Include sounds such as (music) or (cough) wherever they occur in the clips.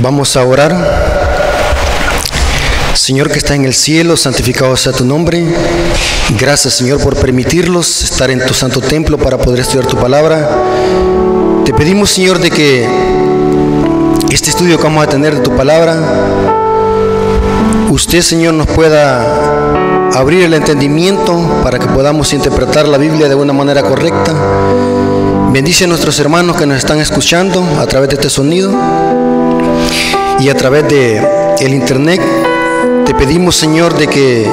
Vamos a orar. Señor que está en el cielo, santificado sea tu nombre. Gracias Señor por permitirlos estar en tu santo templo para poder estudiar tu palabra. Te pedimos Señor de que este estudio que vamos a tener de tu palabra, usted Señor nos pueda abrir el entendimiento para que podamos interpretar la Biblia de una manera correcta. Bendice a nuestros hermanos que nos están escuchando a través de este sonido y a través de el internet. Te pedimos, Señor, de que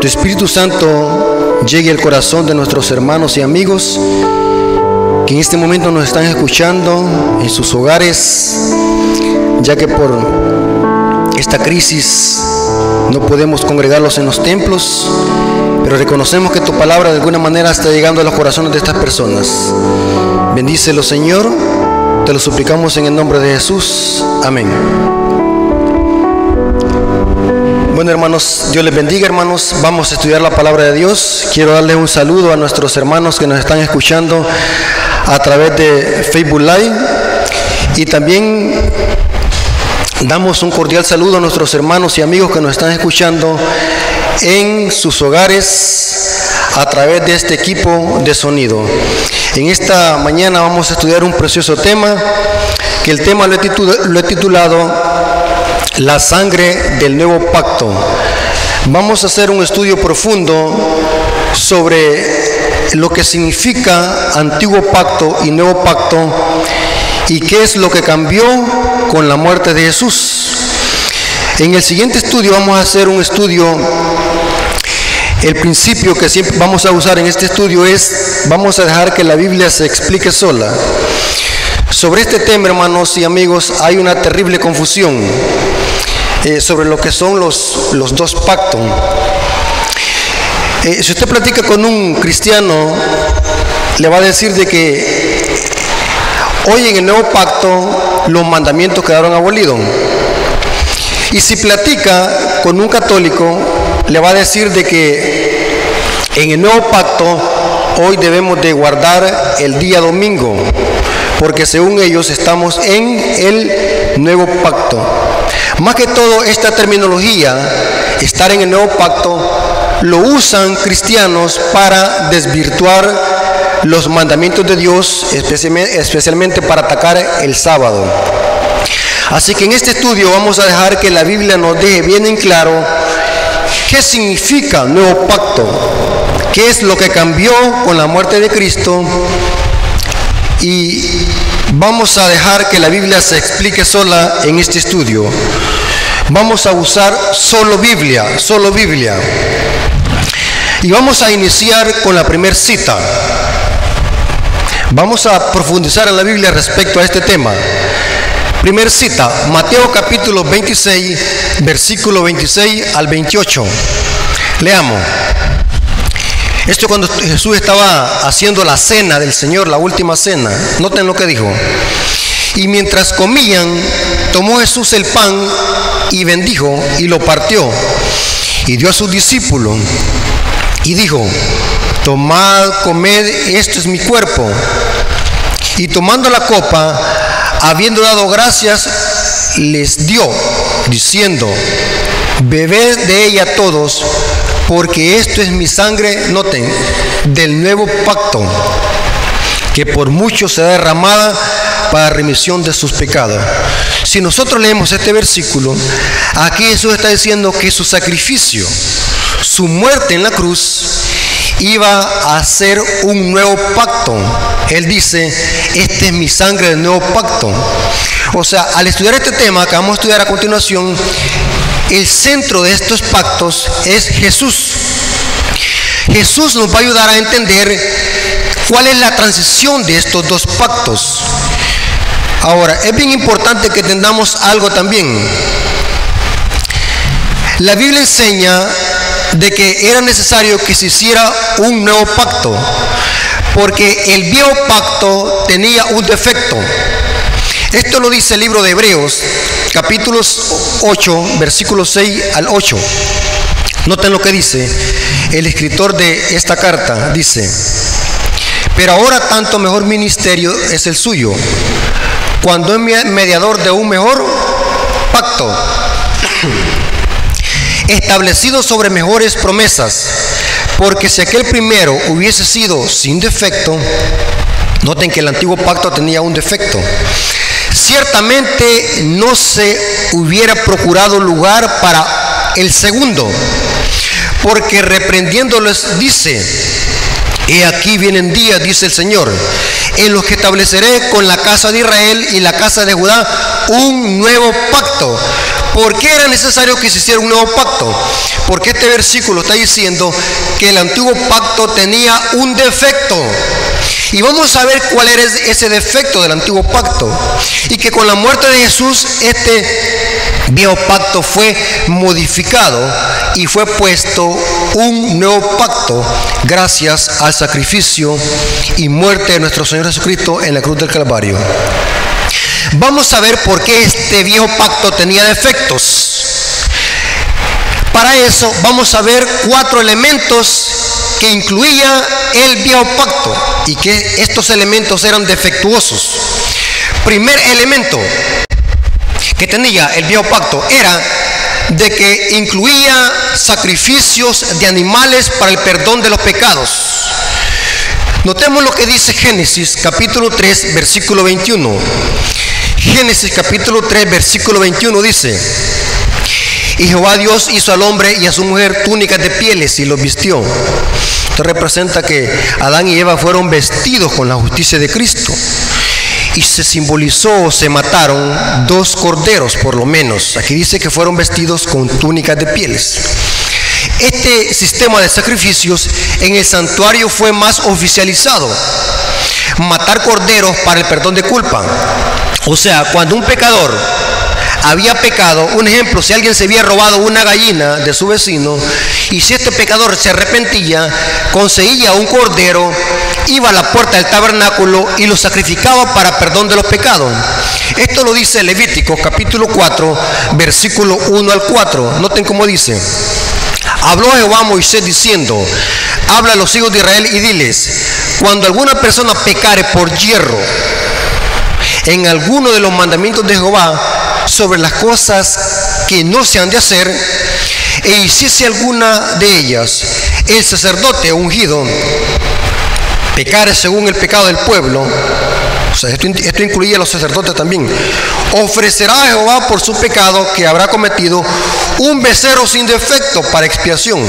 tu Espíritu Santo llegue al corazón de nuestros hermanos y amigos que en este momento nos están escuchando en sus hogares, ya que por esta crisis no podemos congregarlos en los templos, pero reconocemos que tu palabra de alguna manera está llegando a los corazones de estas personas. Bendícelo, Señor. Te lo suplicamos en el nombre de Jesús. Amén. Bueno, hermanos, Dios les bendiga, hermanos. Vamos a estudiar la palabra de Dios. Quiero darle un saludo a nuestros hermanos que nos están escuchando a través de Facebook Live y también damos un cordial saludo a nuestros hermanos y amigos que nos están escuchando en sus hogares a través de este equipo de sonido. En esta mañana vamos a estudiar un precioso tema, que el tema lo he, titulado La sangre del nuevo pacto. Vamos a hacer un estudio profundo sobre lo que significa antiguo pacto y nuevo pacto y qué es lo que cambió con la muerte de Jesús. En el siguiente estudio vamos a hacer un estudio el principio que siempre vamos a usar en este estudio es, vamos a dejar que la Biblia se explique sola. Sobre este tema, hermanos y amigos, hay una terrible confusión eh, sobre lo que son los, los dos pactos. Eh, si usted platica con un cristiano, le va a decir de que hoy en el nuevo pacto los mandamientos quedaron abolidos. Y si platica con un católico, le va a decir de que en el nuevo pacto hoy debemos de guardar el día domingo, porque según ellos estamos en el nuevo pacto. Más que todo esta terminología, estar en el nuevo pacto, lo usan cristianos para desvirtuar los mandamientos de Dios, especialmente para atacar el sábado. Así que en este estudio vamos a dejar que la Biblia nos deje bien en claro ¿Qué significa nuevo pacto? ¿Qué es lo que cambió con la muerte de Cristo? Y vamos a dejar que la Biblia se explique sola en este estudio. Vamos a usar solo Biblia, solo Biblia. Y vamos a iniciar con la primera cita. Vamos a profundizar en la Biblia respecto a este tema. Primer cita, Mateo capítulo 26, versículo 26 al 28. Leamos. Esto cuando Jesús estaba haciendo la cena del Señor, la última cena. Noten lo que dijo. Y mientras comían, tomó Jesús el pan y bendijo y lo partió y dio a sus discípulos y dijo, tomad, comed, esto es mi cuerpo. Y tomando la copa, habiendo dado gracias, les dio, diciendo, bebed de ella todos, porque esto es mi sangre, noten, del nuevo pacto, que por mucho será derramada para remisión de sus pecados. Si nosotros leemos este versículo, aquí Jesús está diciendo que su sacrificio, su muerte en la cruz, iba a hacer un nuevo pacto. Él dice, este es mi sangre del nuevo pacto. O sea, al estudiar este tema que vamos a estudiar a continuación, el centro de estos pactos es Jesús. Jesús nos va a ayudar a entender cuál es la transición de estos dos pactos. Ahora, es bien importante que entendamos algo también. La Biblia enseña de que era necesario que se hiciera un nuevo pacto, porque el viejo pacto tenía un defecto. Esto lo dice el libro de Hebreos, capítulos 8, versículos 6 al 8. Noten lo que dice el escritor de esta carta. Dice, pero ahora tanto mejor ministerio es el suyo, cuando es mediador de un mejor pacto, establecido sobre mejores promesas, porque si aquel primero hubiese sido sin defecto, noten que el antiguo pacto tenía un defecto, ciertamente no se hubiera procurado lugar para el segundo, porque reprendiéndoles dice, He aquí vienen días, dice el Señor, en los que estableceré con la casa de Israel y la casa de Judá un nuevo pacto. ¿Por qué era necesario que se hiciera un nuevo pacto? Porque este versículo está diciendo que el antiguo pacto tenía un defecto. Y vamos a ver cuál era ese defecto del antiguo pacto. Y que con la muerte de Jesús este viejo pacto fue modificado y fue puesto un nuevo pacto gracias al sacrificio y muerte de nuestro Señor Jesucristo en la cruz del Calvario. Vamos a ver por qué este viejo pacto tenía defectos. Para eso vamos a ver cuatro elementos que incluía el viejo pacto y que estos elementos eran defectuosos. Primer elemento que tenía el viejo pacto era de que incluía sacrificios de animales para el perdón de los pecados. Notemos lo que dice Génesis capítulo 3 versículo 21. Génesis capítulo 3 versículo 21 dice, y Jehová Dios hizo al hombre y a su mujer túnicas de pieles y los vistió. Esto representa que Adán y Eva fueron vestidos con la justicia de Cristo. Y se simbolizó, se mataron dos corderos por lo menos. Aquí dice que fueron vestidos con túnicas de pieles. Este sistema de sacrificios en el santuario fue más oficializado. Matar corderos para el perdón de culpa. O sea, cuando un pecador había pecado, un ejemplo, si alguien se había robado una gallina de su vecino y si este pecador se arrepentía, conseguía un cordero, iba a la puerta del tabernáculo y lo sacrificaba para perdón de los pecados. Esto lo dice Levítico capítulo 4, versículo 1 al 4. Noten cómo dice. Habló Jehová a Moisés diciendo, habla a los hijos de Israel y diles, cuando alguna persona pecare por hierro en alguno de los mandamientos de Jehová, sobre las cosas que no se han de hacer e hiciese alguna de ellas, el sacerdote ungido pecare según el pecado del pueblo, o sea, esto, esto, incluye a los sacerdotes también, ofrecerá a Jehová por su pecado que habrá cometido un becerro sin defecto para expiación.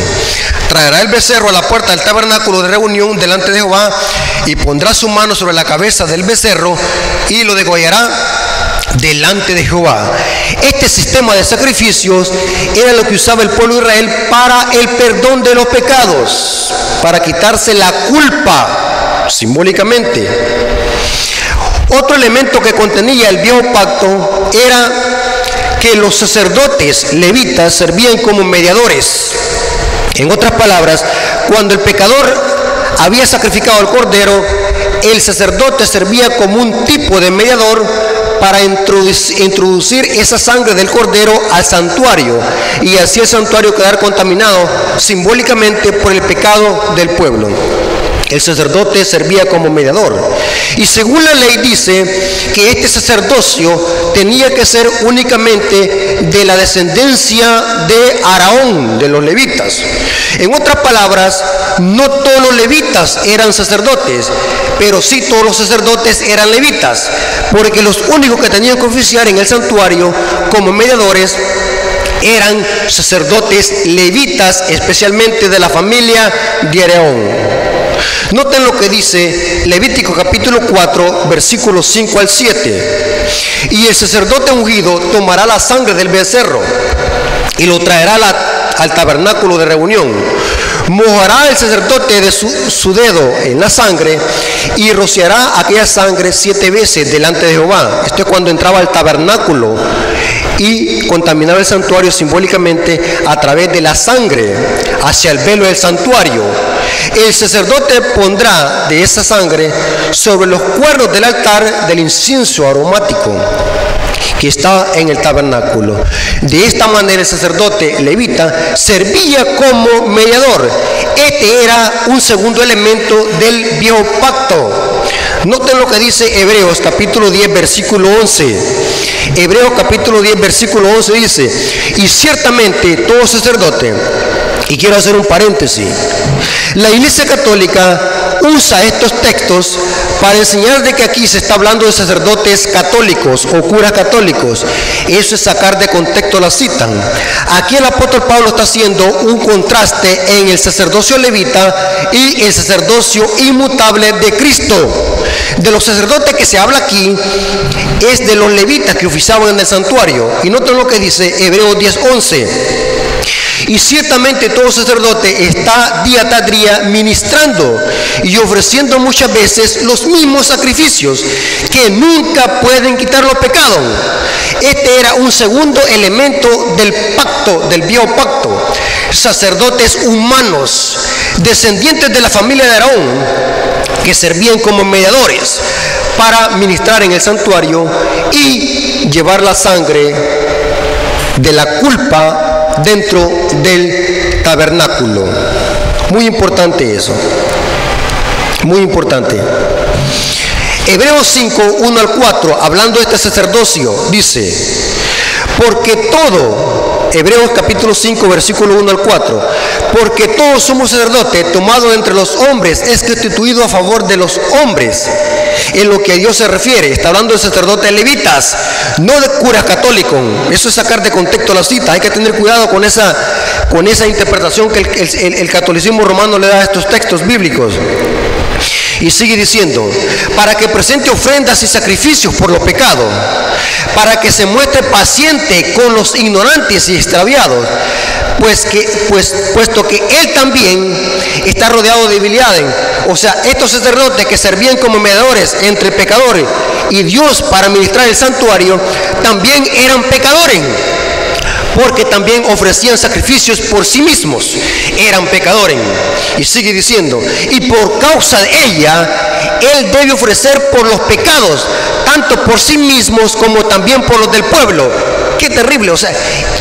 Traerá el becerro a la puerta del tabernáculo de reunión delante de Jehová y pondrá su mano sobre la cabeza del becerro y lo degollará delante de Jehová. Este sistema de sacrificios era lo que usaba el pueblo de Israel para el perdón de los pecados, para quitarse la culpa simbólicamente. Otro elemento que contenía el viejo pacto era que los sacerdotes levitas servían como mediadores. En otras palabras, cuando el pecador había sacrificado el cordero, el sacerdote servía como un tipo de mediador para introducir esa sangre del cordero al santuario y así el santuario quedar contaminado simbólicamente por el pecado del pueblo. El sacerdote servía como mediador. Y según la ley dice que este sacerdocio tenía que ser únicamente de la descendencia de Araón, de los levitas. En otras palabras, no todos los levitas eran sacerdotes, pero sí todos los sacerdotes eran levitas, porque los únicos que tenían que oficiar en el santuario como mediadores eran sacerdotes levitas, especialmente de la familia de Araón. Noten lo que dice Levítico capítulo 4, versículos 5 al 7. Y el sacerdote ungido tomará la sangre del becerro y lo traerá al tabernáculo de reunión. Mojará el sacerdote de su, dedo en la sangre y rociará aquella sangre siete veces delante de Jehová. Esto es cuando entraba al tabernáculo y contaminaba el santuario simbólicamente a través de la sangre hacia el velo del santuario. El sacerdote pondrá de esa sangre sobre los cuernos del altar del incienso aromático que está en el tabernáculo. De esta manera el sacerdote levita servía como mediador. Este era un segundo elemento del viejo pacto. Noten lo que dice Hebreos capítulo 10 versículo 11. Hebreos capítulo 10 versículo 11 dice, y ciertamente todo sacerdote, y quiero hacer un paréntesis, la Iglesia Católica usa estos textos para enseñar de que aquí se está hablando de sacerdotes católicos o curas católicos. Eso es sacar de contexto la cita. Aquí el apóstol Pablo está haciendo un contraste en el sacerdocio levita y el sacerdocio inmutable de Cristo. De los sacerdotes que se habla aquí es de los levitas que oficiaban en el santuario. Y noten lo que dice Hebreos 10:11. Y ciertamente todo sacerdote está día tras día ministrando y ofreciendo muchas veces los mismos sacrificios que nunca pueden quitar los pecados. Este era un segundo elemento del pacto, del biopacto. Sacerdotes humanos, descendientes de la familia de Aarón, que servían como mediadores para ministrar en el santuario y llevar la sangre de la culpa dentro del tabernáculo. Muy importante eso. Muy importante. Hebreos 5, 1 al 4, hablando de este sacerdocio, dice, porque todo, Hebreos capítulo 5, versículo 1 al 4, porque todos somos sacerdotes tomado entre los hombres, es constituido a favor de los hombres en lo que a Dios se refiere. Está hablando de sacerdotes levitas, no de curas católicos. Eso es sacar de contexto la cita. Hay que tener cuidado con esa, con esa interpretación que el, catolicismo romano le da a estos textos bíblicos. Y sigue diciendo, para que presente ofrendas y sacrificios por los pecados, para que se muestre paciente con los ignorantes y extraviados, pues que, pues, puesto que él también está rodeado de debilidades. O sea, estos sacerdotes que servían como mediadores entre pecadores y Dios para administrar el santuario, también eran pecadores porque también ofrecían sacrificios por sí mismos, eran pecadores. Y sigue diciendo, y por causa de ella, Él debe ofrecer por los pecados, tanto por sí mismos como también por los del pueblo. Qué terrible, o sea,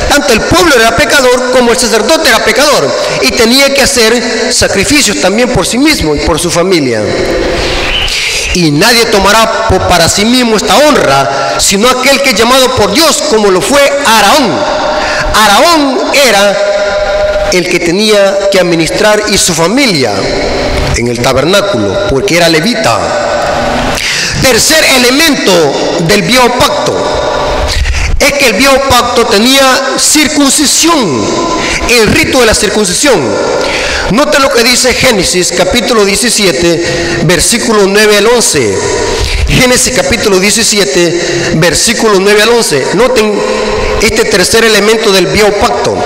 tanto el pueblo era pecador como el sacerdote era pecador y tenía que hacer sacrificios también por sí mismo y por su familia. Y nadie tomará para sí mismo esta honra, sino aquel que es llamado por Dios, como lo fue Araón. Araón era el que tenía que administrar y su familia en el tabernáculo, porque era levita. Tercer elemento del biopacto es que el biopacto tenía circuncisión, el rito de la circuncisión. Note lo que dice Génesis capítulo 17, versículo 9 al 11. Génesis capítulo 17, versículo 9 al 11. Noten este tercer elemento del biopacto.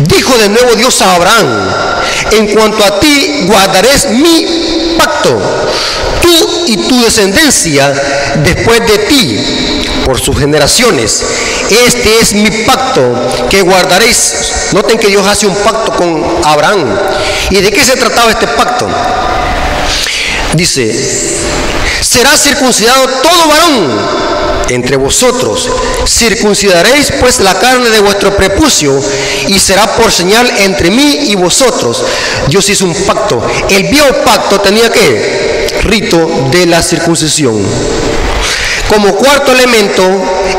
Dijo de nuevo Dios a Abraham, en cuanto a ti guardaré mi pacto, tú y tu descendencia después de ti, por sus generaciones. Este es mi pacto que guardaréis. Noten que Dios hace un pacto con Abraham. ¿Y de qué se trataba este pacto? Dice, será circuncidado todo varón entre vosotros. Circuncidaréis pues la carne de vuestro prepucio y será por señal entre mí y vosotros. Dios hizo un pacto. El biopacto tenía que rito de la circuncisión. Como cuarto elemento,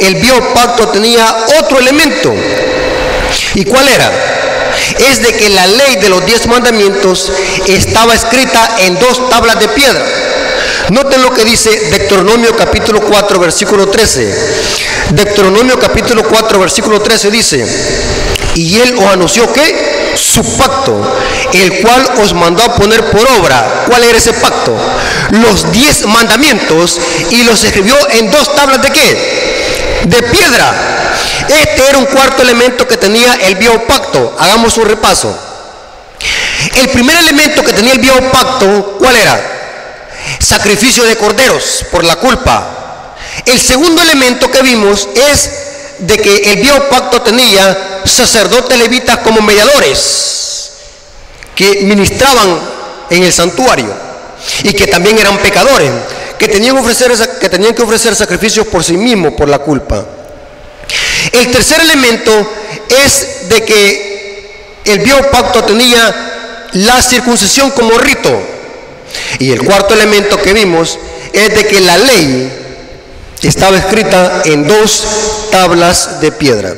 el biopacto tenía otro elemento. ¿Y cuál era? Es de que la ley de los diez mandamientos estaba escrita en dos tablas de piedra. Noten lo que dice Deuteronomio capítulo 4, versículo 13. Deuteronomio capítulo 4, versículo 13 dice, y él os anunció que su pacto, el cual os mandó a poner por obra. ¿Cuál era ese pacto? Los diez mandamientos y los escribió en dos tablas de qué? De piedra. Este era un cuarto elemento que tenía el biopacto. Hagamos un repaso. El primer elemento que tenía el biopacto, ¿cuál era? Sacrificio de corderos por la culpa. El segundo elemento que vimos es de que el viejo pacto tenía sacerdotes levitas como mediadores que ministraban en el santuario y que también eran pecadores, que tenían, ofrecer, que tenían que ofrecer sacrificios por sí mismos por la culpa. El tercer elemento es de que el viejo pacto tenía la circuncisión como rito Y el cuarto elemento que vimos es de que la ley estaba escrita en dos tablas de piedra.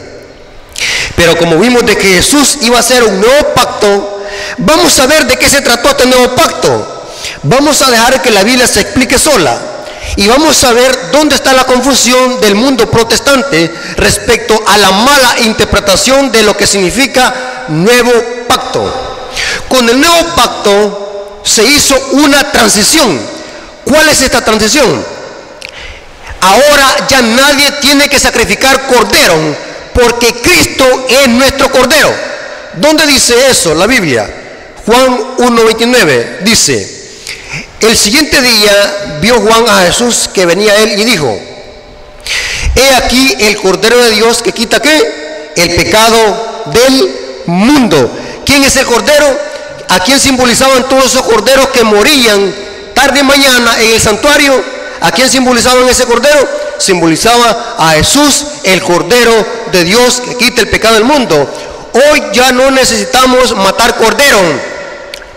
Pero como vimos de que Jesús iba a hacer un nuevo pacto, vamos a ver de qué se trató este nuevo pacto. Vamos a dejar que la Biblia se explique sola. Y vamos a ver dónde está la confusión del mundo protestante respecto a la mala interpretación de lo que significa nuevo pacto. Con el nuevo pacto se hizo una transición. ¿Cuál es esta transición? Ahora ya nadie tiene que sacrificar cordero porque Cristo es nuestro cordero. ¿Dónde dice eso la Biblia? Juan 1.29 dice, el siguiente día vio Juan a Jesús que venía él y dijo, he aquí el cordero de Dios que quita qué? El pecado del mundo. ¿Quién es el cordero? ¿A quién simbolizaban todos esos corderos que morían tarde y mañana en el santuario? ¿A quién simbolizaban ese cordero? Simbolizaba a Jesús, el cordero de Dios que quita el pecado del mundo. Hoy ya no necesitamos matar cordero,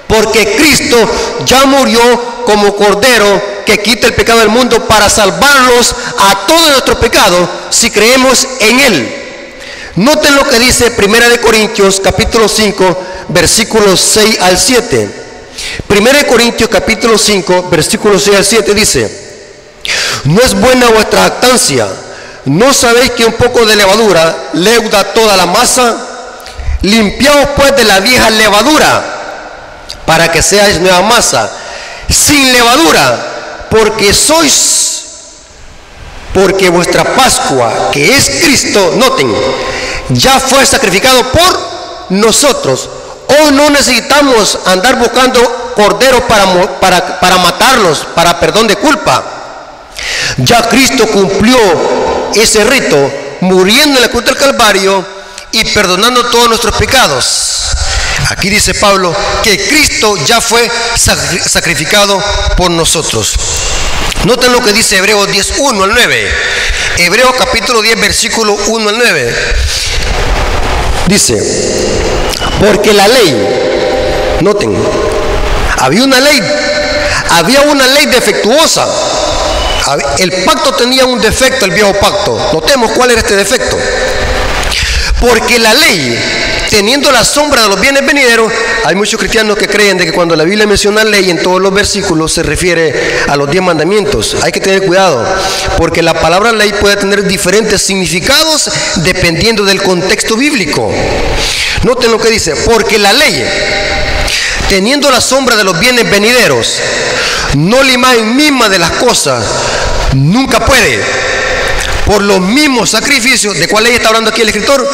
porque Cristo ya murió como cordero que quita el pecado del mundo para salvarlos a todos nuestros pecados si creemos en Él. Noten lo que dice Primera de Corintios capítulo 5 versículos 6 al 7. Primera de Corintios capítulo 5 versículos 6 al 7 dice, no es buena vuestra actancia. ¿No sabéis que un poco de levadura leuda toda la masa? Limpiaos pues de la vieja levadura para que seáis nueva masa, sin levadura, porque sois, porque vuestra Pascua, que es Cristo, noten, ya fue sacrificado por nosotros. Hoy no necesitamos andar buscando corderos para, para, para matarlos, para perdón de culpa. Ya Cristo cumplió ese rito muriendo en la cruz del Calvario y perdonando todos nuestros pecados. Aquí dice Pablo que Cristo ya fue sacrificado por nosotros. Noten lo que dice Hebreos 10, 1 al 9. Hebreos capítulo 10, versículo 1 al 9. Dice, porque la ley, noten, había una ley, había una ley defectuosa el pacto tenía un defecto, el viejo pacto. Notemos cuál era este defecto. Porque la ley, teniendo la sombra de los bienes venideros, hay muchos cristianos que creen de que cuando la Biblia menciona ley en todos los versículos se refiere a los diez mandamientos. Hay que tener cuidado, porque la palabra ley puede tener diferentes significados dependiendo del contexto bíblico. Noten lo que dice, porque la ley, teniendo la sombra de los bienes venideros, no la imagen misma de las cosas, nunca puede, por los mismos sacrificios, ¿de cuál ley está hablando aquí el escritor?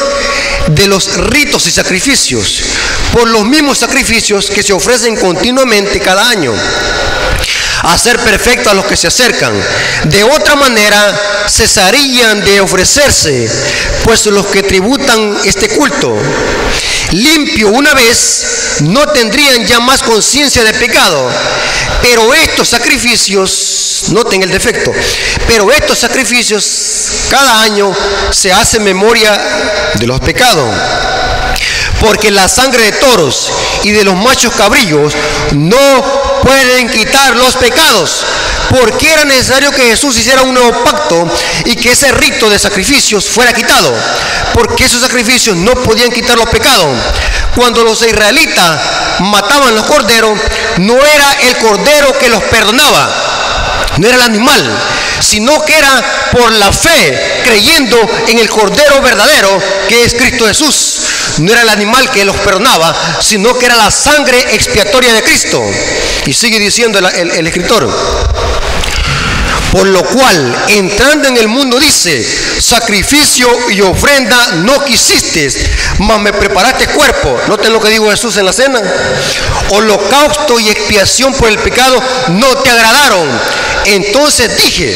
De los ritos y sacrificios, por los mismos sacrificios que se ofrecen continuamente cada año hacer perfecto a los que se acercan. De otra manera, cesarían de ofrecerse, pues los que tributan este culto, limpio una vez, no tendrían ya más conciencia de pecado. Pero estos sacrificios, noten el defecto, pero estos sacrificios cada año se hace memoria de los pecados porque la sangre de toros y de los machos cabrillos no pueden quitar los pecados. Porque era necesario que Jesús hiciera un nuevo pacto y que ese rito de sacrificios fuera quitado. Porque esos sacrificios no podían quitar los pecados. Cuando los israelitas mataban los corderos, no era el cordero que los perdonaba, no era el animal, sino que era por la fe, creyendo en el Cordero verdadero que es Cristo Jesús. No era el animal que los perdonaba, sino que era la sangre expiatoria de Cristo. Y sigue diciendo el, escritor. Por lo cual, entrando en el mundo, dice, sacrificio y ofrenda no quisiste, mas me preparaste cuerpo. Noten lo que dijo Jesús en la cena. Holocausto y expiación por el pecado no te agradaron. Entonces dije,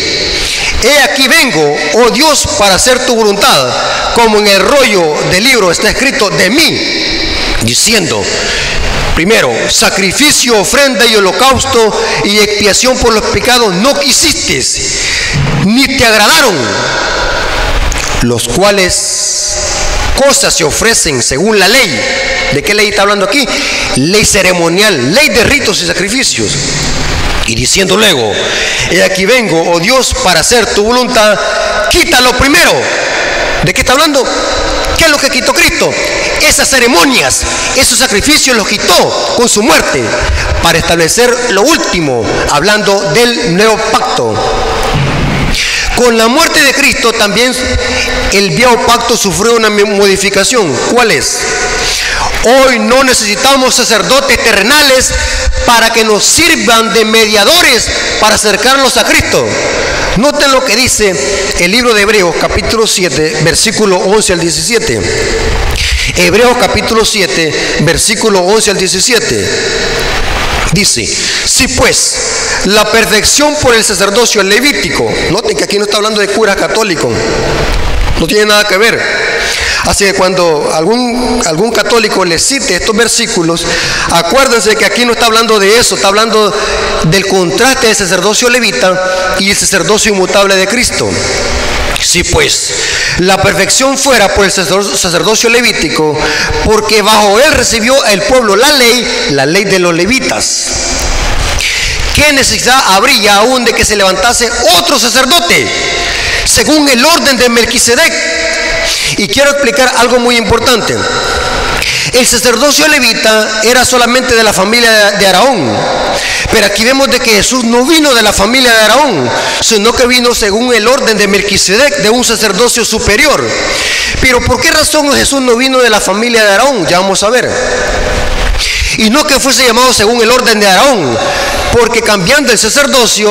he aquí vengo, oh Dios, para hacer tu voluntad, como en el rollo del libro está escrito de mí, diciendo, Primero, sacrificio, ofrenda y holocausto y expiación por los pecados no quisiste, ni te agradaron, los cuales cosas se ofrecen según la ley. ¿De qué ley está hablando aquí? Ley ceremonial, ley de ritos y sacrificios. Y diciendo luego, he aquí vengo, oh Dios, para hacer tu voluntad, quítalo primero. ¿De qué está hablando? ¿Qué es lo que quitó Cristo? Esas ceremonias, esos sacrificios los quitó con su muerte para establecer lo último, hablando del nuevo pacto. Con la muerte de Cristo también el viejo pacto sufrió una modificación. ¿Cuál es? Hoy no necesitamos sacerdotes terrenales para que nos sirvan de mediadores para acercarnos a Cristo. Noten lo que dice el libro de Hebreos capítulo 7, versículo 11 al 17. Hebreos capítulo 7, versículo 11 al 17. Dice, si pues la perfección por el sacerdocio levítico, noten que aquí no está hablando de cura católico, no tiene nada que ver. Así que cuando algún, algún católico le cite estos versículos, acuérdense que aquí no está hablando de eso, está hablando del contraste del sacerdocio levita y el sacerdocio inmutable de Cristo. Si pues la perfección fuera por el sacerdocio levítico, porque bajo él recibió el pueblo la ley, la ley de los levitas. ¿Qué necesidad habría aún de que se levantase otro sacerdote según el orden de Melquisedec? Y quiero explicar algo muy importante. El sacerdocio levita era solamente de la familia de Araón. Pero aquí vemos de que Jesús no vino de la familia de Araón, sino que vino según el orden de Melquisedec, de un sacerdocio superior. Pero ¿por qué razón Jesús no vino de la familia de Araón? Ya vamos a ver. Y no que fuese llamado según el orden de Araón, porque cambiando el sacerdocio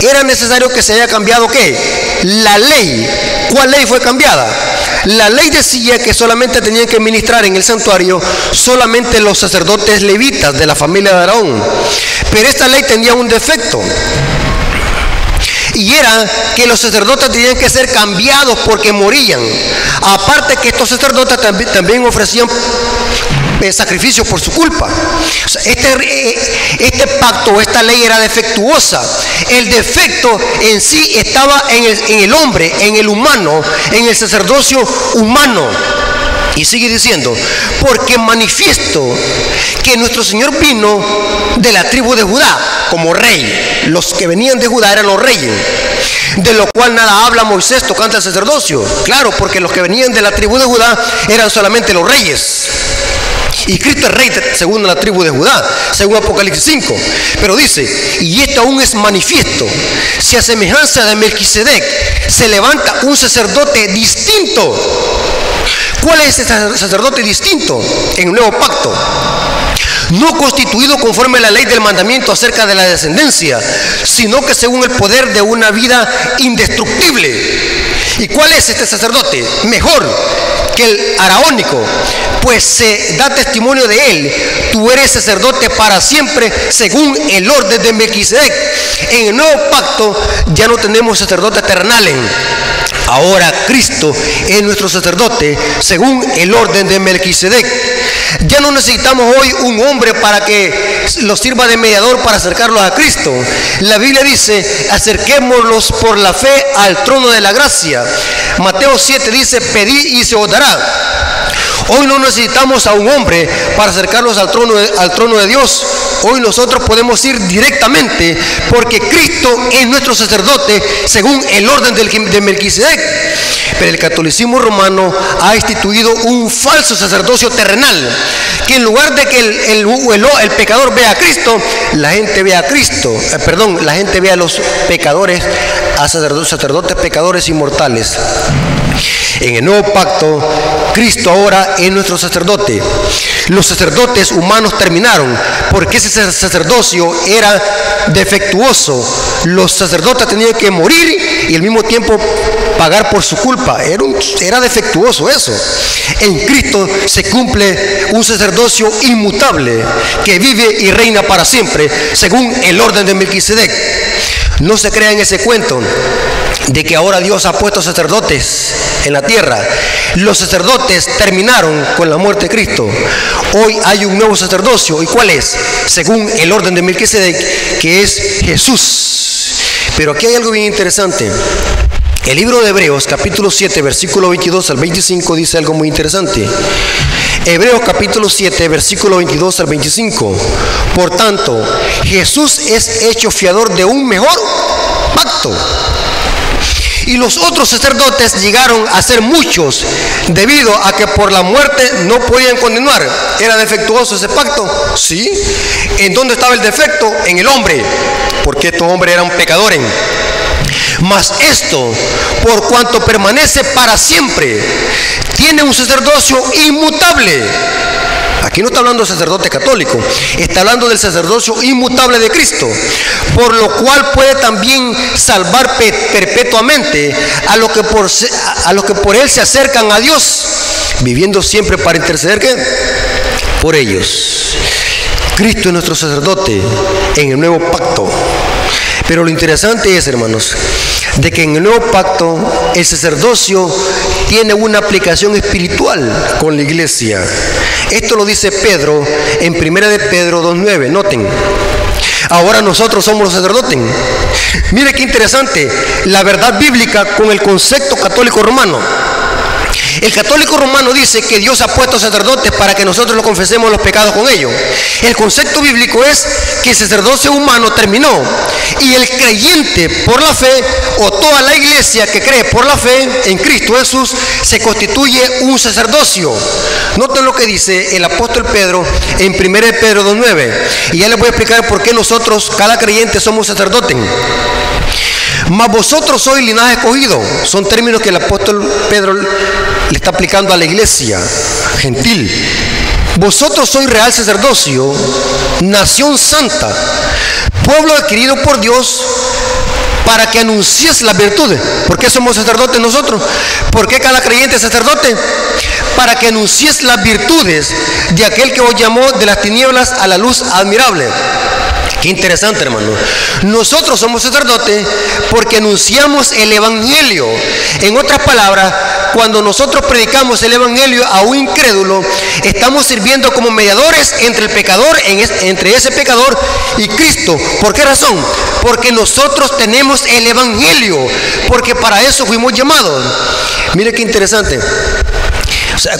era necesario que se haya cambiado qué? La ley. ¿Cuál ley fue cambiada? La ley decía que solamente tenían que ministrar en el santuario solamente los sacerdotes levitas de la familia de Aarón. Pero esta ley tenía un defecto. Y era que los sacerdotes tenían que ser cambiados porque morían. Aparte que estos sacerdotes también, ofrecían eh, sacrificio por su culpa. este, eh, este pacto, esta ley era defectuosa. El defecto en sí estaba en el, en el hombre, en el humano, en el sacerdocio humano. Y sigue diciendo, porque manifiesto que nuestro Señor vino de la tribu de Judá como rey. Los que venían de Judá eran los reyes, de lo cual nada habla Moisés tocante al sacerdocio. Claro, porque los que venían de la tribu de Judá eran solamente los reyes. Y Cristo es rey según la tribu de Judá, según Apocalipsis 5. Pero dice, y esto aún es manifiesto, si a semejanza de Melquisedec se levanta un sacerdote distinto. ¿Cuál es ese sacerdote distinto en el nuevo pacto? no constituido conforme a la ley del mandamiento acerca de la descendencia, sino que según el poder de una vida indestructible. ¿Y cuál es este sacerdote? Mejor que el araónico, pues se da testimonio de él. Tú eres sacerdote para siempre según el orden de Melquisedec. En el nuevo pacto ya no tenemos sacerdotes terrenales. Ahora Cristo es nuestro sacerdote según el orden de Melquisedec. Ya no necesitamos hoy un hombre para que los sirva de mediador para acercarlos a Cristo. La Biblia dice, acerquémoslos por la fe al trono de la gracia. Mateo 7 dice, pedid y se os dará. Hoy no necesitamos a un hombre para acercarnos al trono, al trono de Dios. Hoy nosotros podemos ir directamente porque Cristo es nuestro sacerdote según el orden del, de Melquisedec. Pero el catolicismo romano ha instituido un falso sacerdocio terrenal, que en lugar de que el, pecador vea a Cristo, la gente vea a Cristo, eh, perdón, la gente vea a los pecadores, a sacerdotes pecadores inmortales. En el nuevo pacto, Cristo ahora es nuestro sacerdote. Los sacerdotes humanos terminaron porque ese sacerdocio era defectuoso. Los sacerdotes tenían que morir y al mismo tiempo pagar por su culpa. Era, defectuoso eso. En Cristo se cumple un sacerdocio inmutable que vive y reina para siempre según el orden de Melquisedec. No se crea en ese cuento de que ahora Dios ha puesto sacerdotes en la tierra. Los sacerdotes terminaron con la muerte de Cristo. Hoy hay un nuevo sacerdocio. ¿Y cuál es? Según el orden de Melquisedec, que es Jesús. Pero aquí hay algo bien interesante. El libro de Hebreos, capítulo 7, versículo 22 al 25, dice algo muy interesante. Hebreos capítulo 7, versículo 22 al 25. Por tanto, Jesús es hecho fiador de un mejor pacto. Y los otros sacerdotes llegaron a ser muchos debido a que por la muerte no podían continuar. ¿Era defectuoso ese pacto? Sí. ¿En dónde estaba el defecto? En el hombre. Porque estos hombres eran pecadores. Mas esto, por cuanto permanece para siempre, tiene un sacerdocio inmutable. Aquí no está hablando del sacerdote católico, está hablando del sacerdocio inmutable de Cristo, por lo cual puede también salvar perpetuamente a los que por, que por él se acercan a Dios, viviendo siempre para interceder por ellos. Cristo es nuestro sacerdote en el nuevo pacto. Pero lo interesante es, hermanos, de que en el nuevo pacto el sacerdocio tiene una aplicación espiritual con la iglesia. Esto lo dice Pedro en 1 de Pedro 2.9. Noten. Ahora nosotros somos los sacerdotes. Mire qué interesante. La verdad bíblica con el concepto católico romano. El católico romano dice que Dios ha puesto sacerdotes para que nosotros lo confesemos los pecados con ellos. El concepto bíblico es que el sacerdocio humano terminó y el creyente por la fe o toda la iglesia que cree por la fe en Cristo Jesús se constituye un sacerdocio. Noten lo que dice el apóstol Pedro en 1 Pedro 2.9 y ya les voy a explicar por qué nosotros, cada creyente, somos sacerdotes. Mas vosotros sois linaje escogido. Son términos que el apóstol Pedro le está aplicando a la iglesia gentil. Vosotros sois real sacerdocio, nación santa, pueblo adquirido por Dios para que anuncies las virtudes. ¿Por qué somos sacerdotes nosotros? ¿Por qué cada creyente es sacerdote? Para que anuncies las virtudes de aquel que os llamó de las tinieblas a la luz admirable. Qué interesante, hermano. Nosotros somos sacerdotes porque anunciamos el Evangelio. En otras palabras, cuando nosotros predicamos el Evangelio a un incrédulo, estamos sirviendo como mediadores entre el pecador, entre ese pecador y Cristo. ¿Por qué razón? Porque nosotros tenemos el Evangelio, porque para eso fuimos llamados. Mire qué interesante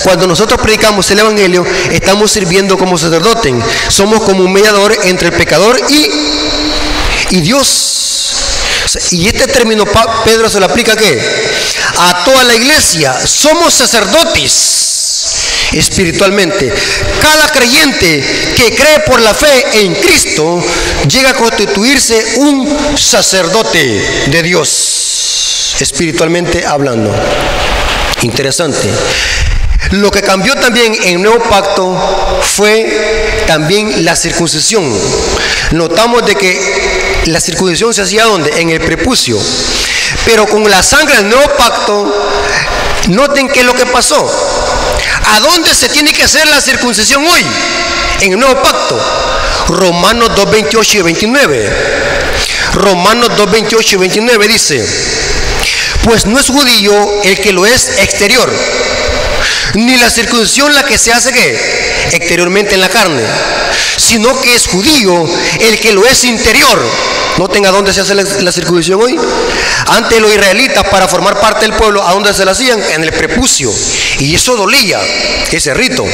cuando nosotros predicamos el Evangelio, estamos sirviendo como sacerdote. Somos como un mediador entre el pecador y, y Dios. y este término Pedro se lo aplica a qué? A toda la iglesia. Somos sacerdotes espiritualmente. Cada creyente que cree por la fe en Cristo llega a constituirse un sacerdote de Dios, espiritualmente hablando. Interesante. Lo que cambió también en el nuevo pacto fue también la circuncisión. Notamos de que la circuncisión se hacía donde? En el prepucio. Pero con la sangre del nuevo pacto, noten qué es lo que pasó. ¿A dónde se tiene que hacer la circuncisión hoy? En el nuevo pacto. Romanos 2, 28 y 29. Romanos 2, 28 y 29 dice, pues no es judío el que lo es exterior ni la circuncisión la que se hace que exteriormente en la carne, sino que es judío el que lo es interior. No tenga dónde se hace la, circuncisión hoy. Antes los israelitas para formar parte del pueblo, ¿a dónde se la hacían? En el prepucio. Y eso dolía, ese rito.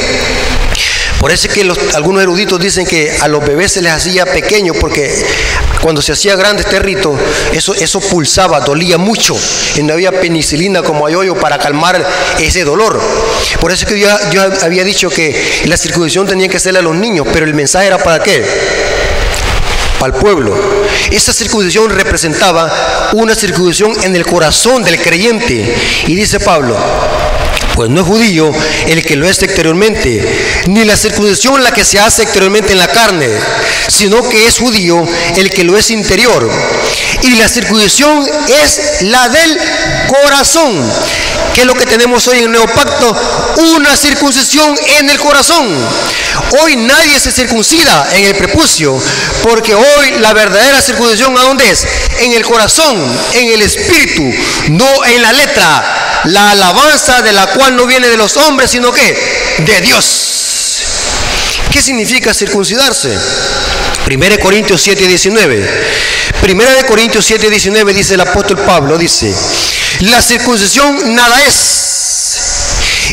Por eso es que algunos eruditos dicen que a los bebés se les hacía pequeño porque cuando se hacía grande este rito, eso, eso pulsaba, dolía mucho y no había penicilina como hay hoy para calmar ese dolor. Por eso es que yo, había dicho que la circuncisión tenía que hacerle a los niños, pero el mensaje era para qué? Para el pueblo. Esa circuncisión representaba una circuncisión en el corazón del creyente. Y dice Pablo, pues no es judío el que lo es exteriormente, ni la circuncisión la que se hace exteriormente en la carne, sino que es judío el que lo es interior. Y la circuncisión es la del corazón. ¿Qué es lo que tenemos hoy en el nuevo pacto? Una circuncisión en el corazón. Hoy nadie se circuncida en el prepucio, porque hoy la verdadera circuncisión ¿a dónde es? En el corazón, en el espíritu, no en la letra la alabanza de la cual no viene de los hombres, sino que de Dios. ¿Qué significa circuncidarse? 1 Corintios 7, 19. 1 Corintios 7, 19 dice el apóstol Pablo, dice, la circuncisión nada es.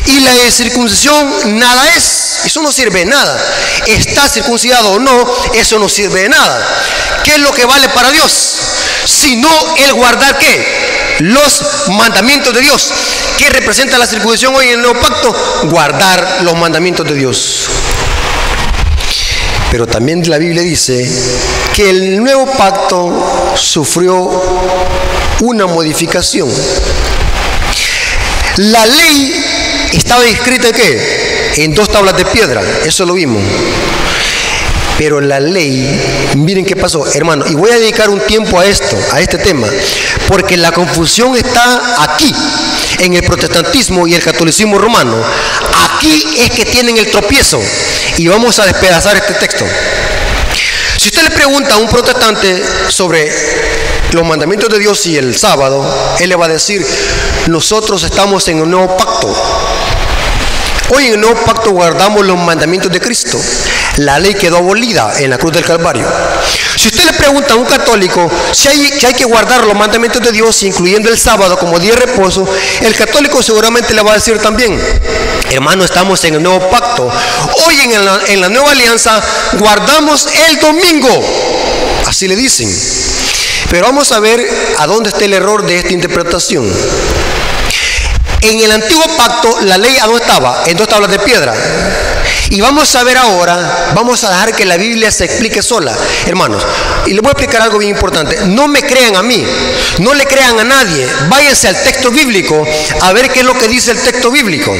Y la circuncisión nada es. Eso no sirve de nada. Está circuncidado o no, eso no sirve de nada. ¿Qué es lo que vale para Dios? Sino el guardar qué? Los mandamientos de Dios. ¿Qué representa la circuncisión hoy en el nuevo pacto? Guardar los mandamientos de Dios. Pero también la Biblia dice que el nuevo pacto sufrió una modificación. La ley estaba escrita qué? En dos tablas de piedra, eso lo vimos. Pero la ley, miren qué pasó, hermano, y voy a dedicar un tiempo a esto, a este tema, porque la confusión está aquí, en el protestantismo y el catolicismo romano. Aquí es que tienen el tropiezo y vamos a despedazar este texto. Si usted le pregunta a un protestante sobre los mandamientos de Dios y el sábado, él le va a decir, nosotros estamos en un nuevo pacto. Hoy en el nuevo pacto guardamos los mandamientos de Cristo. La ley quedó abolida en la cruz del Calvario. Si usted le pregunta a un católico si hay, que guardar los mandamientos de Dios, incluyendo el sábado como día de reposo, el católico seguramente le va a decir también, hermano, estamos en el nuevo pacto. Hoy en la, en la nueva alianza guardamos el domingo. Así le dicen. Pero vamos a ver a dónde está el error de esta interpretación. En el antiguo pacto, la ley a estaba? En dos tablas de piedra. Y vamos a ver ahora, vamos a dejar que la Biblia se explique sola, hermanos. Y les voy a explicar algo bien importante. No me crean a mí, no le crean a nadie. Váyanse al texto bíblico a ver qué es lo que dice el texto bíblico.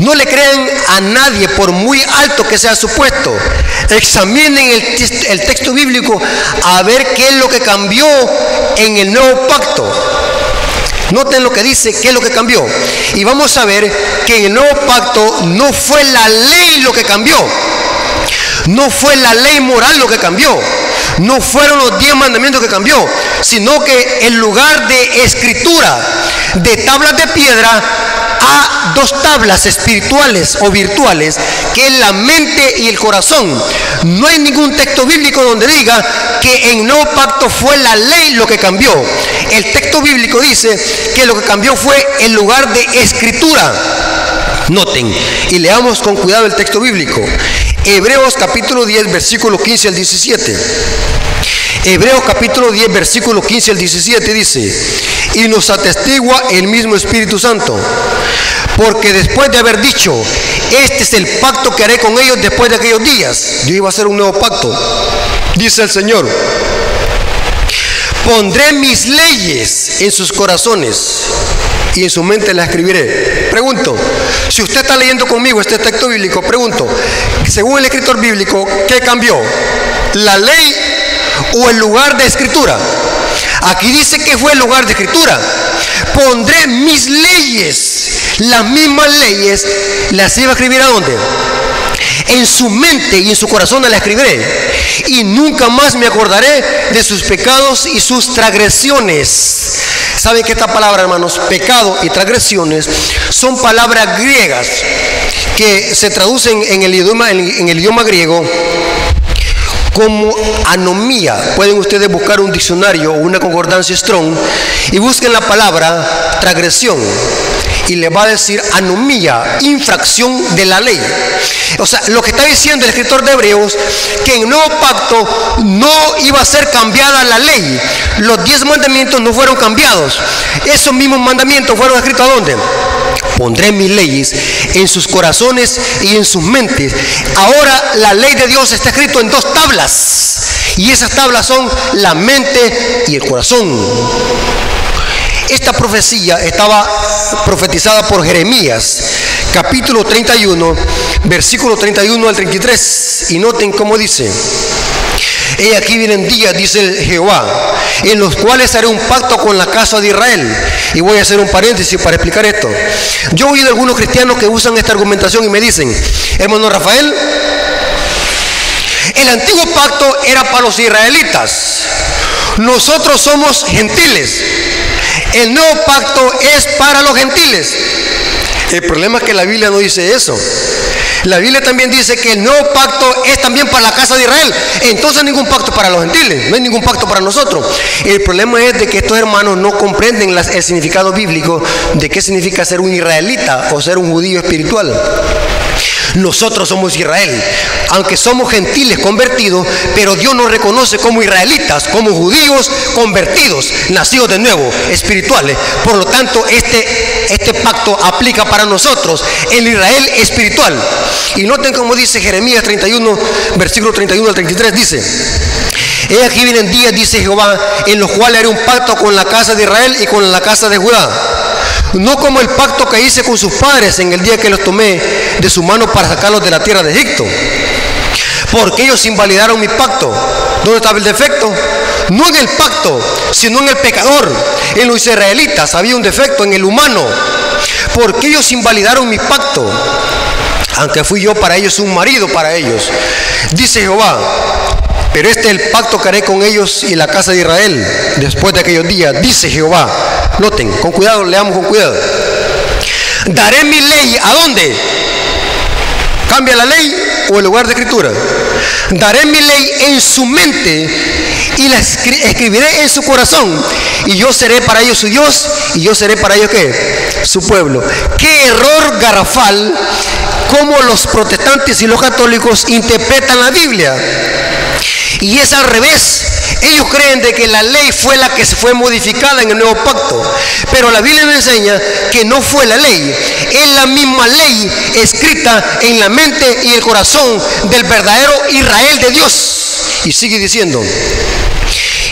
No le crean a nadie por muy alto que sea su puesto. Examinen el, texto bíblico a ver qué es lo que cambió en el nuevo pacto. Noten lo que dice, qué es lo que cambió. Y vamos a ver que en el nuevo pacto no fue la ley lo que cambió. No fue la ley moral lo que cambió. No fueron los diez mandamientos que cambió. Sino que en lugar de escritura, de tablas de piedra, a dos tablas espirituales o virtuales, que es la mente y el corazón. No hay ningún texto bíblico donde diga que en nuevo pacto fue la ley lo que cambió. El texto bíblico dice que lo que cambió fue el lugar de escritura. Noten y leamos con cuidado el texto bíblico. Hebreos capítulo 10, versículo 15 al 17. Hebreos capítulo 10, versículo 15 al 17 dice, y nos atestigua el mismo Espíritu Santo, porque después de haber dicho, este es el pacto que haré con ellos después de aquellos días, yo iba a hacer un nuevo pacto, dice el Señor, pondré mis leyes en sus corazones y en su mente las escribiré. Pregunto, si usted está leyendo conmigo este texto bíblico, pregunto, según el escritor bíblico, ¿qué cambió? ¿La ley o el lugar de escritura? Aquí dice que fue el lugar de escritura. Pondré mis leyes, las mismas leyes, las iba a escribir a dónde? En su mente y en su corazón las escribiré. Y nunca más me acordaré de sus pecados y sus transgresiones. ¿Saben que esta palabra, hermanos, pecado y transgresiones, son palabras griegas que se traducen en el idioma, en el idioma griego como anomía. Pueden ustedes buscar un diccionario o una concordancia strong y busquen la palabra transgresión y le va a decir anomía, infracción de la ley. O sea, lo que está diciendo el escritor de Hebreos, que en el nuevo pacto no iba a ser cambiada la ley. Los diez mandamientos no fueron cambiados. Esos mismos mandamientos fueron escritos a dónde? Pondré mis leyes en sus corazones y en sus mentes. Ahora la ley de Dios está escrito en dos tablas. Y esas tablas son la mente y el corazón. Esta profecía estaba profetizada por Jeremías, capítulo 31, versículo 31 al 33. Y noten cómo dice. He aquí vienen días, dice Jehová, en los cuales haré un pacto con la casa de Israel. Y voy a hacer un paréntesis para explicar esto. Yo he oído algunos cristianos que usan esta argumentación y me dicen, hermano Rafael, el antiguo pacto era para los israelitas. Nosotros somos gentiles. El nuevo pacto es para los gentiles. El problema es que la Biblia no dice eso. La Biblia también dice que el nuevo pacto es también para la casa de Israel. Entonces ningún pacto para los gentiles, no hay ningún pacto para nosotros. El problema es de que estos hermanos no comprenden el significado bíblico de qué significa ser un israelita o ser un judío espiritual. Nosotros somos Israel, aunque somos gentiles convertidos, pero Dios nos reconoce como israelitas, como judíos convertidos, nacidos de nuevo, espirituales. Por lo tanto, este, este pacto aplica para nosotros, el Israel espiritual. Y noten como dice Jeremías 31, versículo 31 al 33, dice, He aquí vienen días, dice Jehová, en los cuales haré un pacto con la casa de Israel y con la casa de Judá no como el pacto que hice con sus padres en el día que los tomé de su mano para sacarlos de la tierra de Egipto. Porque ellos invalidaron mi pacto. ¿Dónde estaba el defecto? No en el pacto, sino en el pecador. En los israelitas había un defecto, en el humano. Porque ellos invalidaron mi pacto. (laughs) Aunque fui yo para ellos un marido para ellos. Dice Jehová, pero este es el pacto que haré con ellos y la casa de Israel después de aquellos días, dice Jehová. Noten, con cuidado, leamos con cuidado. Daré mi ley, ¿a dónde? ¿Cambia la ley o el lugar de escritura? Daré mi ley en su mente y la escribiré en su corazón. Y yo seré para ellos su Dios y yo seré para ellos qué? Su pueblo. Qué error garrafal como los protestantes y los católicos interpretan la Biblia. Y es al revés. Ellos creen de que la ley fue la que se fue modificada en el nuevo pacto. Pero la Biblia nos enseña que no fue la ley. Es la misma ley escrita en la mente y el corazón del verdadero Israel de Dios. Y sigue diciendo,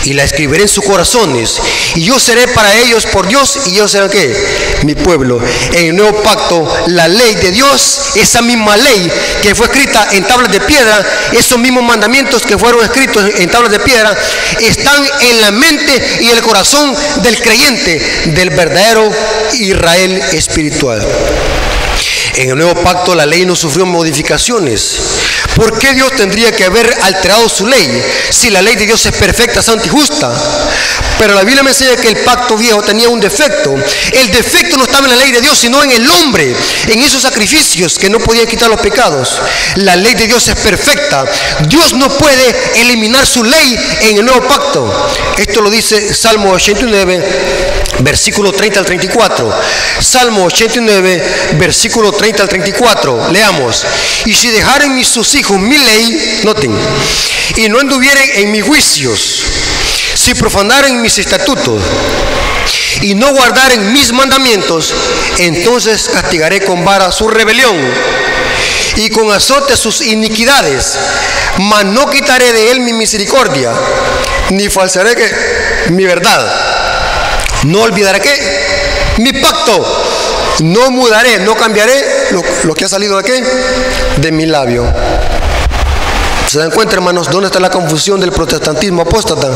y la escribiré en sus corazones. Y yo seré para ellos por Dios y ellos serán qué? Mi pueblo. En el nuevo pacto, la ley de Dios, esa misma ley que fue escrita en tablas de piedra, esos mismos mandamientos que fueron escritos en tablas de piedra, están en la mente y el corazón del creyente, del verdadero Israel espiritual. En el nuevo pacto la ley no sufrió modificaciones. ¿Por qué Dios tendría que haber alterado su ley si la ley de Dios es perfecta, santa y justa? Pero la Biblia me enseña que el pacto viejo tenía un defecto. El defecto no estaba en la ley de Dios, sino en el hombre, en esos sacrificios que no podían quitar los pecados. La ley de Dios es perfecta. Dios no puede eliminar su ley en el nuevo pacto. Esto lo dice Salmo 89, versículo 30 al 34. Salmo 89, versículo 30 30 al 34. Leamos. Y si dejaren sus hijos mi ley, noten, y no anduvieren en mis juicios, si profanaren mis estatutos y no guardaren mis mandamientos, entonces castigaré con vara su rebelión y con azote sus iniquidades, mas no quitaré de él mi misericordia, ni falsearé mi verdad. No olvidaré que mi pacto no mudaré, no cambiaré lo, que ha salido de qué? De mi labio. ¿Se dan cuenta, hermanos, dónde está la confusión del protestantismo apóstata?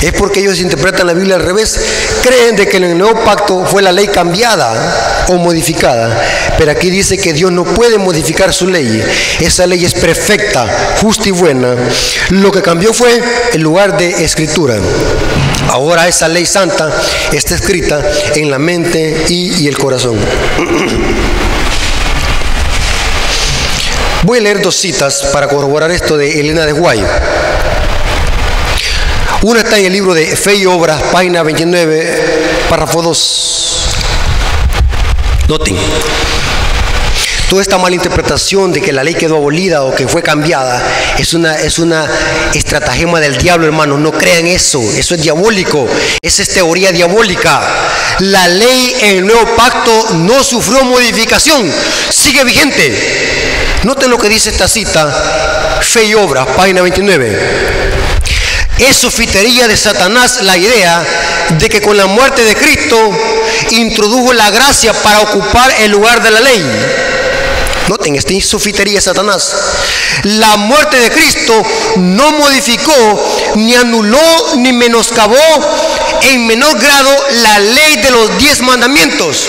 Es porque ellos interpretan la Biblia al revés. Creen de que en el nuevo pacto fue la ley cambiada o modificada. Pero aquí dice que Dios no puede modificar su ley. Esa ley es perfecta, justa y buena. Lo que cambió fue el lugar de escritura. Ahora esa ley santa está escrita en la mente y, el corazón. Voy a leer dos citas para corroborar esto de Elena de Guay. Una está en el libro de Fe y Obras, página 29, párrafo 2. Noten. Toda esta mala interpretación de que la ley quedó abolida o que fue cambiada es una, es una estratagema del diablo, hermano. No crean eso. Eso es diabólico. Esa es teoría diabólica. La ley en el nuevo pacto no sufrió modificación. Sigue vigente. Noten lo que dice esta cita. Fe y obra, página 29. Es sofitería de Satanás la idea de que con la muerte de Cristo introdujo la gracia para ocupar el lugar de la ley. Noten, esta insufitería de Satanás. La muerte de Cristo no modificó, ni anuló, ni menoscabó en menor grado la ley de los diez mandamientos.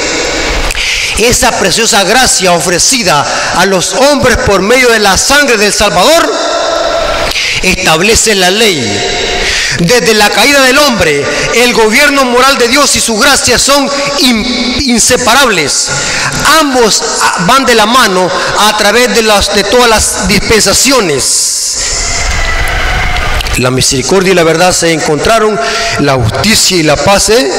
Esa preciosa gracia ofrecida a los hombres por medio de la sangre del Salvador establece la ley. Desde la caída del hombre, el gobierno moral de Dios y su gracia son inseparables. Ambos van de la mano a través de, las, de todas las dispensaciones. La misericordia y la verdad se encontraron, la justicia y la paz se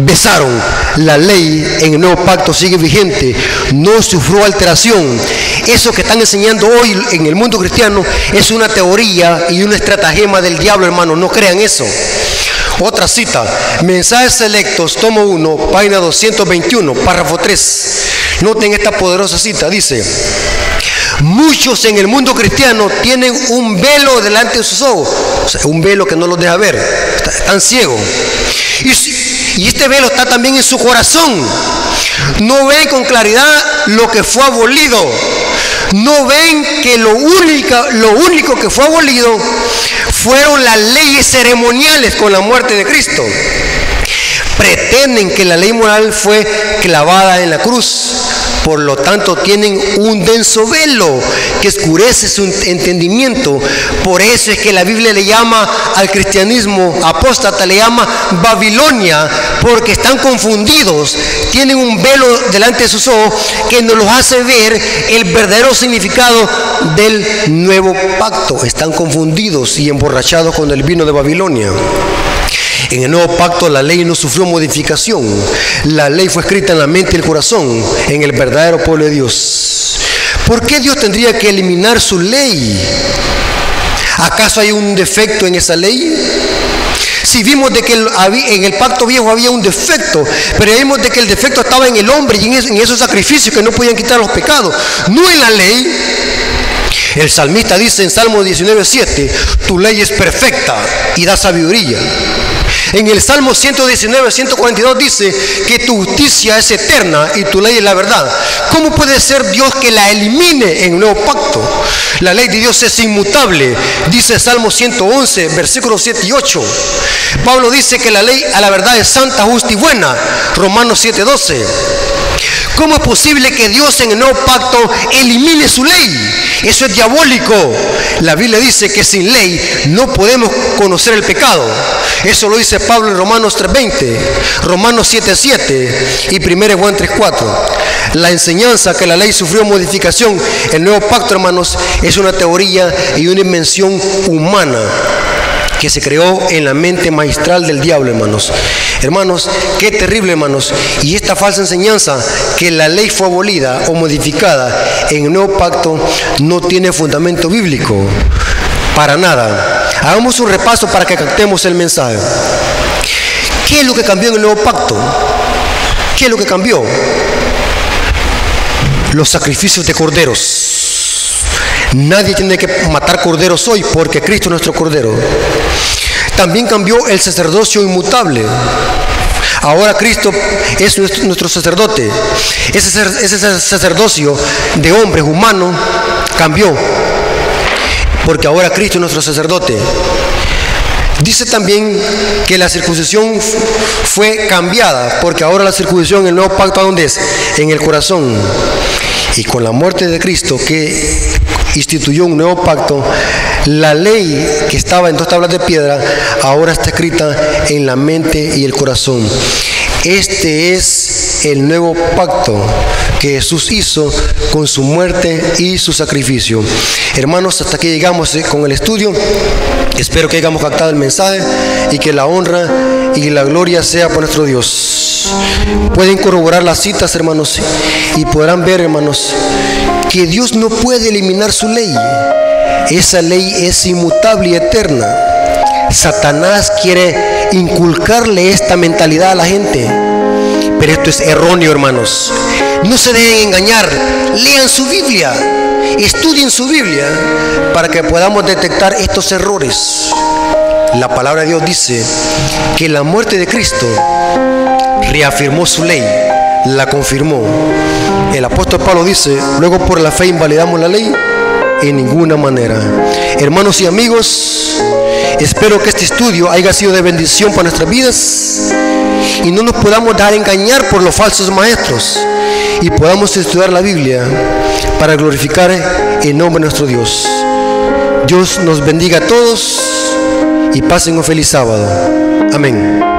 besaron. La ley en el nuevo pacto sigue vigente, no sufrió alteración. Eso que están enseñando hoy en el mundo cristiano es una teoría y una estratagema del diablo, hermano. No crean eso. Otra cita, mensajes selectos, tomo 1, página 221, párrafo 3. Noten esta poderosa cita, dice, muchos en el mundo cristiano tienen un velo delante de sus ojos, un velo que no los deja ver, están ciegos. Y, este velo está también en su corazón. No ven con claridad lo que fue abolido no ven que lo lo único que fue abolido fueron las leyes ceremoniales con la muerte de Cristo. Pretenden que la ley moral fue clavada en la cruz por lo tanto, tienen un denso velo que escurece su entendimiento. Por eso es que la Biblia le llama al cristianismo apóstata, le llama Babilonia, porque están confundidos. Tienen un velo delante de sus ojos que nos los hace ver el verdadero significado del nuevo pacto. Están confundidos y emborrachados con el vino de Babilonia. En el nuevo pacto la ley no sufrió modificación. La ley fue escrita en la mente y el corazón, en el verdadero pueblo de Dios. ¿Por qué Dios tendría que eliminar su ley? ¿Acaso hay un defecto en esa ley? Si vimos de que en el pacto viejo había un defecto, pero vimos de que el defecto estaba en el hombre y en esos sacrificios que no podían quitar los pecados, no en la ley. El salmista dice en Salmo 19:7, tu ley es perfecta y da sabiduría. En el Salmo 119, 142 dice que tu justicia es eterna y tu ley es la verdad. ¿Cómo puede ser Dios que la elimine en el nuevo pacto? La ley de Dios es inmutable, dice Salmo 111, versículos 7 y 8. Pablo dice que la ley a la verdad es santa, justa y buena, Romanos 7, 12. ¿Cómo es posible que Dios en el nuevo pacto elimine su ley? Eso es diabólico. La Biblia dice que sin ley no podemos conocer el pecado. Eso lo dice Pablo en Romanos 3.20, Romanos 7.7 y 1 Juan 3.4. La enseñanza que la ley sufrió modificación, el nuevo pacto, hermanos, es una teoría y una invención humana que se creó en la mente maestral del diablo, hermanos. Hermanos, qué terrible, hermanos. Y esta falsa enseñanza que la ley fue abolida o modificada en el nuevo pacto no tiene fundamento bíblico. Para nada. Hagamos un repaso para que captemos el mensaje. ¿Qué es lo que cambió en el nuevo pacto? ¿Qué es lo que cambió? Los sacrificios de corderos. Nadie tiene que matar corderos hoy porque Cristo es nuestro cordero. También cambió el sacerdocio inmutable. Ahora Cristo es nuestro, sacerdote. Ese, sacerdocio de hombres humanos cambió. Porque ahora Cristo es nuestro sacerdote. Dice también que la circuncisión fue cambiada, porque ahora la circuncisión el nuevo pacto, ¿a dónde es? En el corazón. Y con la muerte de Cristo, que instituyó un nuevo pacto, la ley que estaba en dos tablas de piedra ahora está escrita en la mente y el corazón. Este es el nuevo pacto que Jesús hizo con su muerte y su sacrificio. Hermanos, hasta aquí llegamos eh, con el estudio. Espero que hayamos captado el mensaje y que la honra y la gloria sea por nuestro Dios. Pueden corroborar las citas, hermanos, y podrán ver, hermanos, que Dios no puede eliminar su ley. Esa ley es inmutable y eterna. Satanás quiere inculcarle esta mentalidad a la gente. Pero esto es erróneo, hermanos. No se dejen engañar. Lean su Biblia. Estudien su Biblia para que podamos detectar estos errores. La palabra de Dios dice que la muerte de Cristo reafirmó su ley, la confirmó. El apóstol Pablo dice, luego por la fe invalidamos la ley en ninguna manera. Hermanos y amigos, espero que este estudio haya sido de bendición para nuestras vidas y no nos podamos dar engañar por los falsos maestros y podamos estudiar la Biblia para glorificar el nombre de nuestro Dios. Dios nos bendiga a todos y pasen un feliz sábado. Amén.